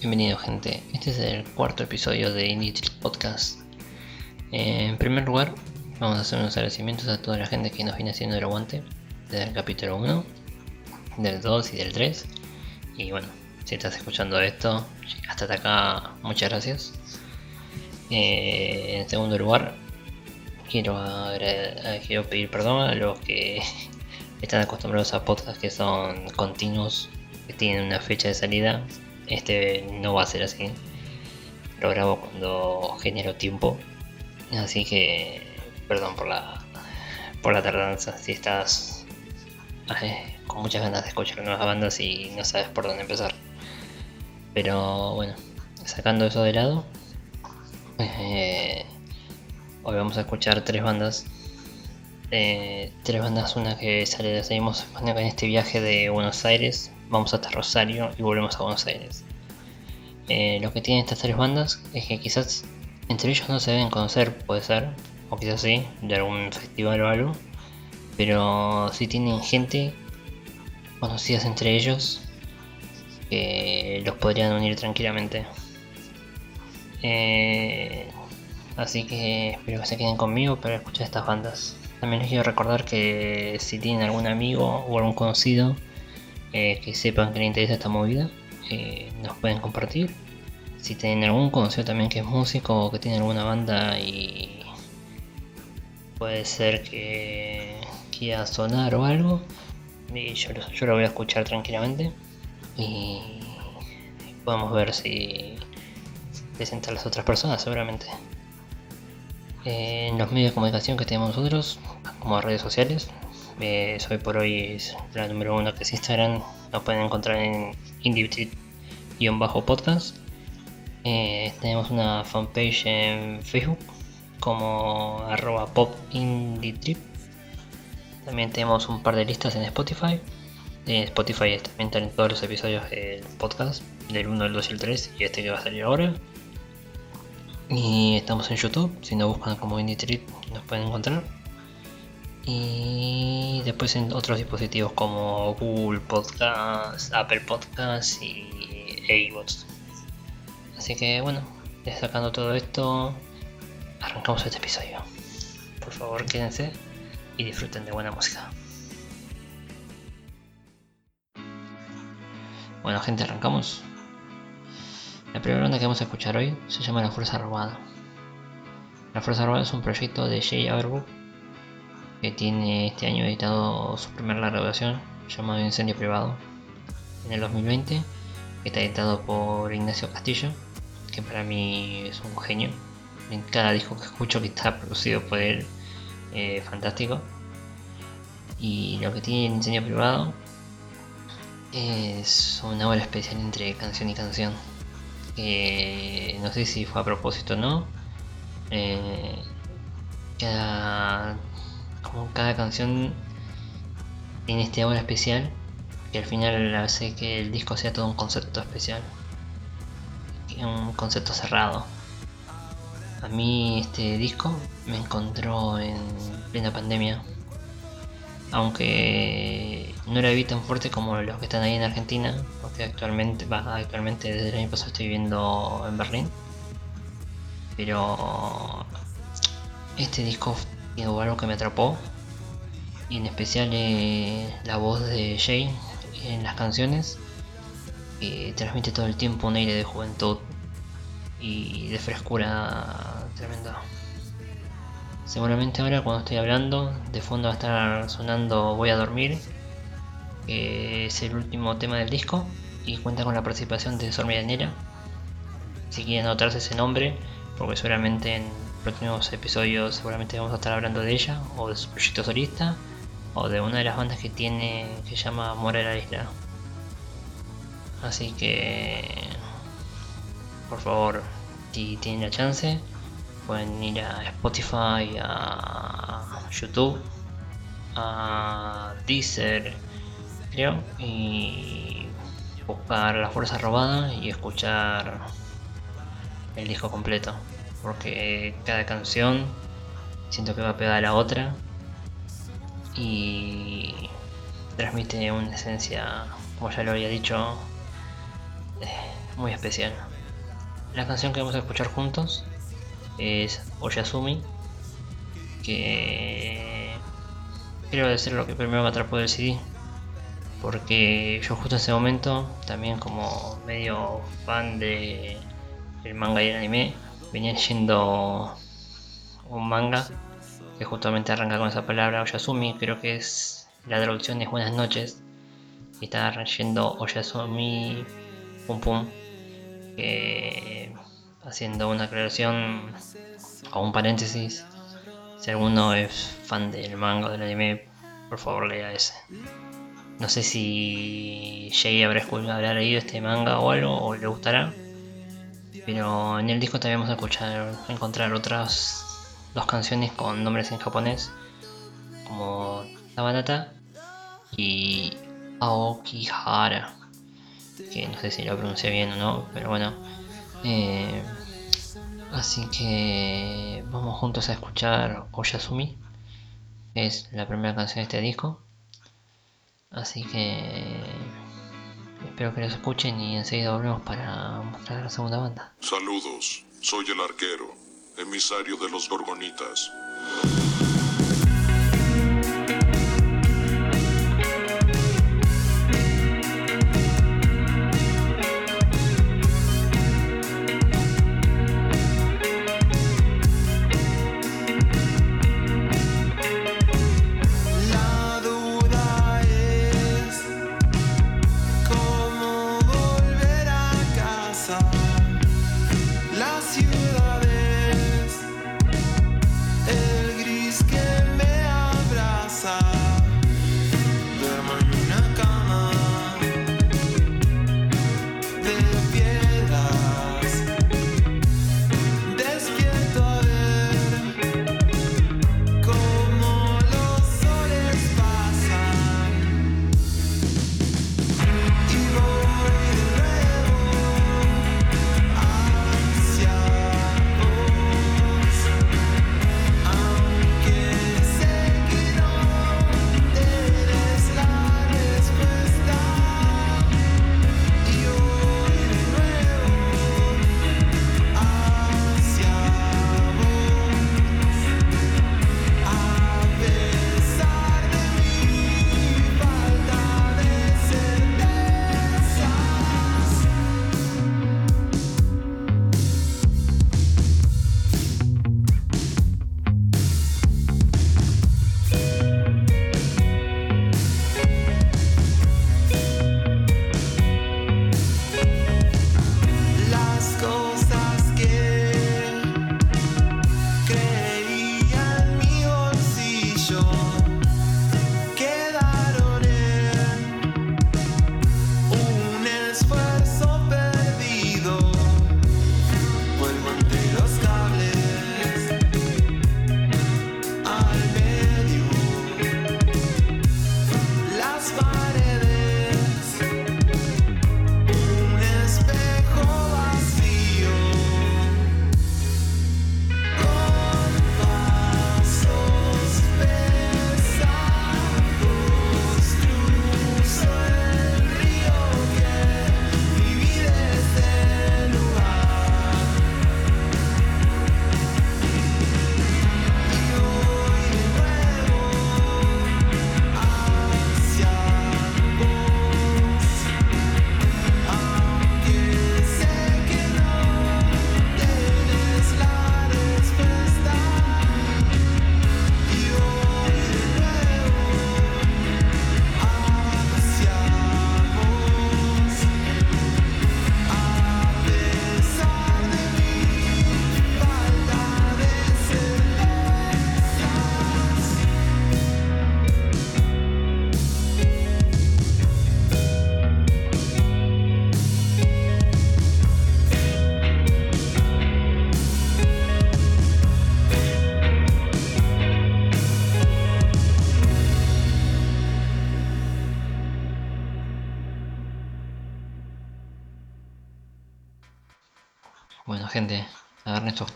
Bienvenido gente, este es el cuarto episodio de Indie Podcast. En primer lugar, vamos a hacer unos agradecimientos a toda la gente que nos viene haciendo el aguante desde el capítulo 1, del 2 y del 3. Y bueno, si estás escuchando esto, hasta acá, muchas gracias. Eh, en segundo lugar, quiero, quiero pedir perdón a los que están acostumbrados a podcasts que son continuos, que tienen una fecha de salida este no va a ser así. Lo grabo cuando genero tiempo. Así que perdón por la por la tardanza. Si estás con muchas ganas de escuchar nuevas bandas y no sabes por dónde empezar. Pero bueno, sacando eso de lado, eh, hoy vamos a escuchar tres bandas. Eh, tres bandas, una que sale, seguimos en este viaje de Buenos Aires vamos hasta Rosario y volvemos a Buenos Aires. Eh, lo que tienen estas tres bandas es que quizás entre ellos no se deben conocer, puede ser, o quizás sí, de algún festival o algo, pero sí tienen gente conocidas entre ellos que los podrían unir tranquilamente. Eh, así que espero que se queden conmigo para escuchar estas bandas. También les quiero recordar que si tienen algún amigo o algún conocido eh, que sepan que les interesa esta movida, eh, nos pueden compartir. Si tienen algún conocido también que es músico o que tiene alguna banda y puede ser que quiera sonar o algo, yo, lo voy a escuchar tranquilamente y podemos ver si presentar a las otras personas seguramente. en los medios de comunicación que tenemos nosotros, como redes sociales, eh, soy por hoy la número uno que es Instagram. Nos pueden encontrar en indie-podcast. Eh, tenemos una fanpage en Facebook como arroba pop También tenemos un par de listas en Spotify. En Spotify también están todos los episodios del podcast, del 1, el 2 y el 3 y este que va a salir ahora. Y estamos en YouTube, si nos buscan como Indie Trip nos pueden encontrar y después en otros dispositivos como Google Podcast, Apple Podcast y iVoox. Así que bueno, destacando todo esto, arrancamos este episodio. Por favor, quédense y disfruten de buena música. Bueno, gente, arrancamos. La primera banda que vamos a escuchar hoy se llama La Fuerza Robada. La Fuerza Robada es un proyecto de Jay Averbook que tiene este año editado su primera larga duración llamado Incendio Privado en el 2020 que está editado por Ignacio Castillo que para mí es un genio. En cada disco que escucho que está producido por él eh, fantástico. Y lo que tiene Incendio Privado es una obra especial entre canción y canción que no sé si fue a propósito o no. Eh, como cada canción tiene este obra especial que al final hace que el disco sea todo un concepto especial. Un concepto cerrado. A mí este disco me encontró en plena pandemia. Aunque no la vi tan fuerte como los que están ahí en Argentina porque actualmente va actualmente desde el año pasado estoy viviendo en Berlín. Pero este disco algo que me atrapó y en especial eh, la voz de Jay en las canciones que transmite todo el tiempo un aire de juventud y de frescura tremenda. Seguramente ahora cuando estoy hablando de fondo va a estar sonando Voy a dormir, que es el último tema del disco y cuenta con la participación de Sor Medianera. Si quieren anotarse ese nombre, porque seguramente en próximos episodios seguramente vamos a estar hablando de ella, o de su proyecto solista, o de una de las bandas que tiene que llama Amor a la Isla. Así que, por favor, si tienen la chance, pueden ir a Spotify, a YouTube, a Deezer, creo, y buscar La Fuerza Robada y escuchar el disco completo porque cada canción siento que va a pegar a la otra y transmite una esencia, como ya lo había dicho, muy especial. La canción que vamos a escuchar juntos es Oyasumi, que quiero decir lo que primero me atrapó del CD, porque yo justo en ese momento, también como medio fan de el manga y el anime, venía leyendo un manga que justamente arranca con esa palabra Oyasumi, creo que es la traducción es buenas noches, y está leyendo Oyasumi Pum Pum, haciendo una aclaración o un paréntesis, si alguno es fan del manga del anime, por favor lea ese. No sé si Jay habrá, habrá leído este manga o algo, o le gustará. Pero en el disco también vamos a escuchar, encontrar otras dos canciones con nombres en japonés, como Tabanata y Aokihara, que no sé si lo pronuncié bien o no, pero bueno. Eh, así que vamos juntos a escuchar Oyasumi, es la primera canción de este disco. Así que espero que los escuchen y enseguida volvemos para mostrar la segunda banda. Saludos, soy el arquero, emisario de los Gorgonitas.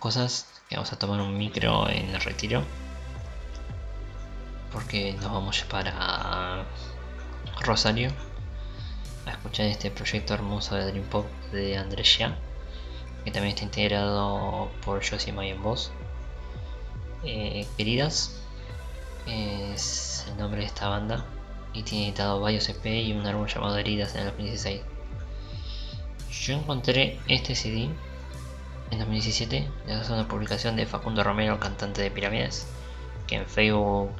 Cosas que vamos a tomar un micro en el retiro porque nos vamos para Rosario a escuchar este proyecto hermoso de Dream Pop de Andrea, que también está integrado por Josie May en voz. Eh, queridas, es el nombre de esta banda y tiene editado varios EP y un álbum llamado Heridas en el 2016. Yo encontré este CD en 2017 gracias a una publicación de Facundo Romero, cantante de Pirámides, que en Facebook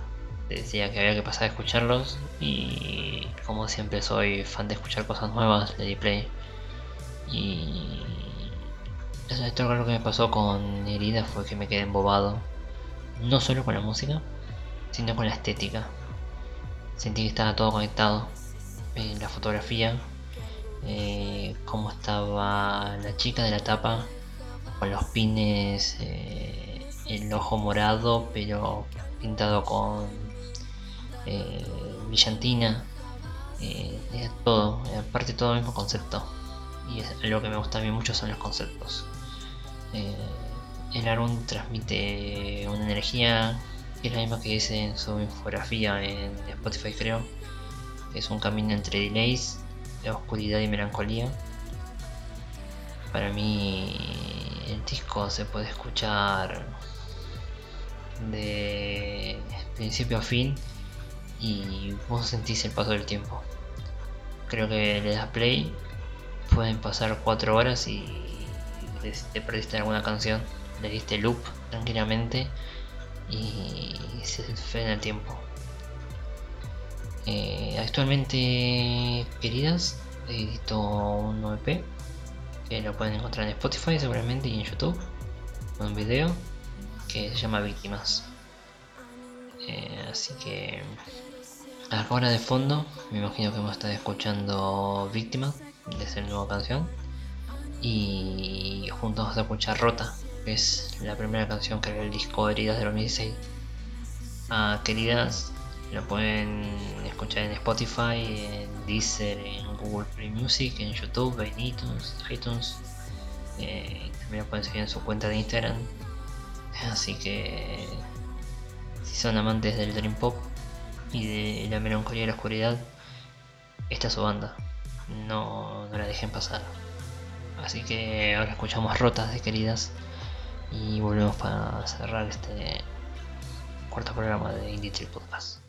decía que había que pasar a escucharlos y como siempre soy fan de escuchar cosas nuevas, le di play. Y esto lo que me pasó con Heridas fue que me quedé embobado no solo con la música sino con la estética. Sentí que estaba todo conectado en la fotografía eh, cómo estaba la chica de la tapa con los pines eh, el ojo morado pero pintado con eh, brillantina eh, todo aparte todo el mismo concepto. Y es, lo que me gusta a mí mucho son los conceptos. El álbum transmite una energía que es la misma que dice en su infografía en Spotify creo es un camino entre delays oscuridad y melancolía. Para mí el disco se puede escuchar de principio a fin y vos sentís el paso del tiempo. Creo que le das play, pueden pasar 4 horas y te perdiste alguna canción, le diste loop tranquilamente y se frena el tiempo. Eh, actualmente, queridas, edito un EP lo pueden encontrar en Spotify seguramente y en YouTube, un video que se llama Víctimas. Eh, así que ahora de fondo me imagino que vamos a estar escuchando Víctimas de esa nueva canción y juntos vamos a escuchar Rota que es la primera canción que era el disco de Heridas de 2016 ah, queridas lo pueden escuchar en Spotify, en Deezer, en Google Play Music, en YouTube, en iTunes, iTunes. Eh, también lo pueden seguir en su cuenta de Instagram. Así que si son amantes del Dream Pop y de la melancolía y la oscuridad, esta es su banda. No, la dejen pasar. Así que ahora escuchamos Rotas de Queridas y volvemos para cerrar este cuarto programa de Indie Trip Podcast.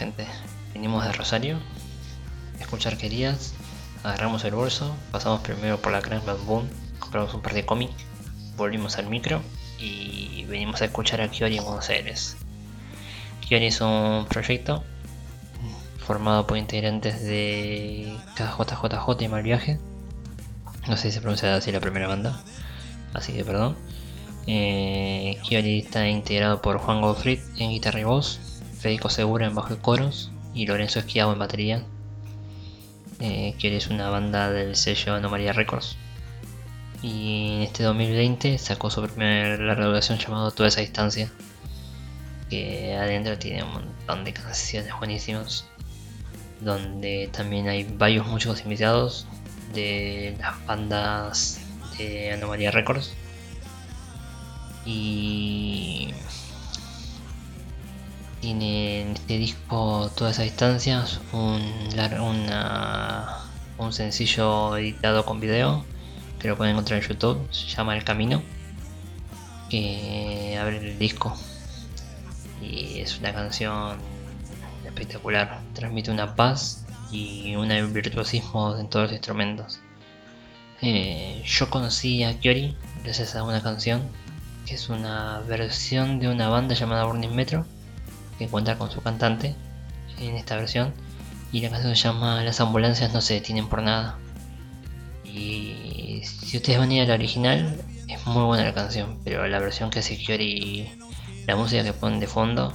Gente, venimos de Rosario, escuchar querías, agarramos el bolso, pasamos primero por la Gran Boom, compramos un par de cómics, volvimos al micro y venimos a escuchar a Kiori en Buenos Aires. Kiori es un proyecto formado por integrantes de KJJJ y Mal Viaje. No sé si se pronuncia así la primera banda, así que perdón. Eh, Kiori está integrado por Juan Gottfried en guitarra y voz, Federico Segura en bajo y coros y Lorenzo Esquiavo en batería. Eh, Kiori es una banda del sello Anomalia Records. Y en este 2020 sacó su primera larga duración llamado Toda esa distancia. Que adentro tiene un montón de canciones buenísimas. Donde también hay varios músicos invitados de las bandas de Anomalia Records. Y tiene en este disco todas esas distancias un, una, un sencillo editado con video que lo pueden encontrar en YouTube, se llama El Camino, que abre el disco y es una canción espectacular, transmite una paz y un virtuosismo en todos los instrumentos. Eh, yo conocí a Kiori gracias a una canción que es una versión de una banda llamada Burning Metro que cuenta con su cantante en esta versión y la canción se llama Las ambulancias no se detienen por nada. Y si ustedes van a ir a la original, es muy buena la canción, pero la versión que hace Kiori, la música que ponen de fondo,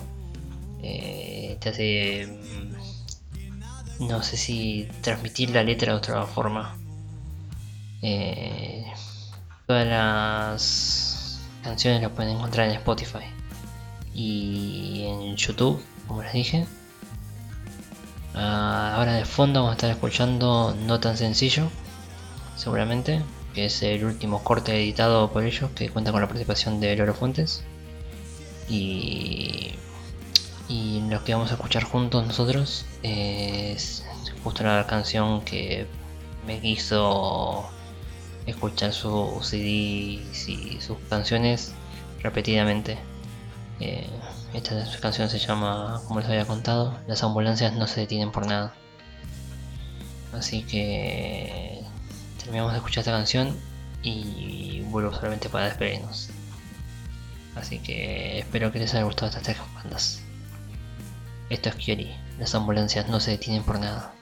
eh, te hace. Mm, no sé si transmitir la letra de otra forma. Eh, todas las canciones las pueden encontrar en Spotify y en YouTube, como les dije. Ah, ahora de fondo vamos a estar escuchando No tan sencillo, seguramente, que es el último corte editado por ellos que cuenta con la participación de Loro Fuentes. Y, y lo que vamos a escuchar juntos nosotros es justo la canción que me hizo escuchar sus CDs y sus canciones repetidamente. Eh, esta canción se llama, como les había contado, Las ambulancias no se detienen por nada. Así que terminamos de escuchar esta canción y vuelvo solamente para despedirnos. Así que espero que les haya gustado estas tres bandas. Esto es Kiori, las ambulancias no se detienen por nada.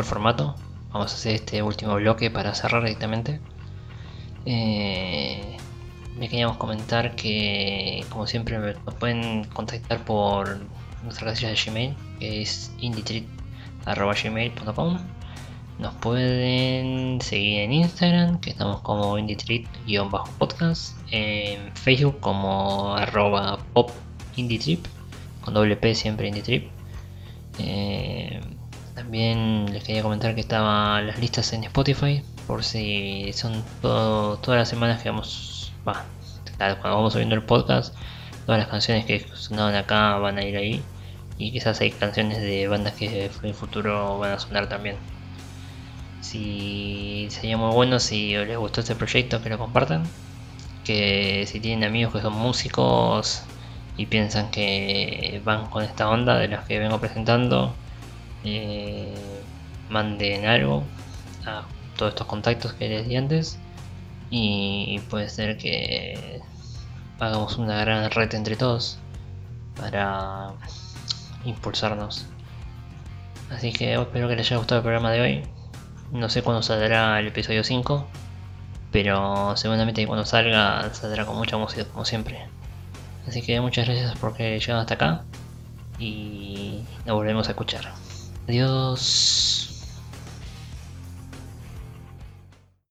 El formato. Vamos a hacer este último bloque para cerrar directamente. Eh, me queríamos comentar que, como siempre, nos pueden contactar por nuestra casilla de Gmail, que es inditreat.gmail.com. Nos pueden seguir en Instagram, que estamos como inditreat-podcast. En Facebook como arroba pop con doble P siempre indietrip. Eh, también les quería comentar que estaban las listas en Spotify, por si son todas las semanas que vamos, va, cuando vamos subiendo el podcast, todas las canciones que sonaban acá van a ir ahí. Y quizás hay canciones de bandas que en el futuro van a sonar también. Si sería muy bueno si les gustó este proyecto que lo compartan. Que si tienen amigos que son músicos y piensan que van con esta onda de las que vengo presentando, eh, manden algo a todos estos contactos que les di antes y puede ser que hagamos una gran red entre todos para impulsarnos. Así que espero que les haya gustado el programa de hoy. No sé cuándo saldrá el episodio 5, pero seguramente cuando salga saldrá con mucha música como siempre. Así que muchas gracias por que llegaron hasta acá y nos volvemos a escuchar. Adiós.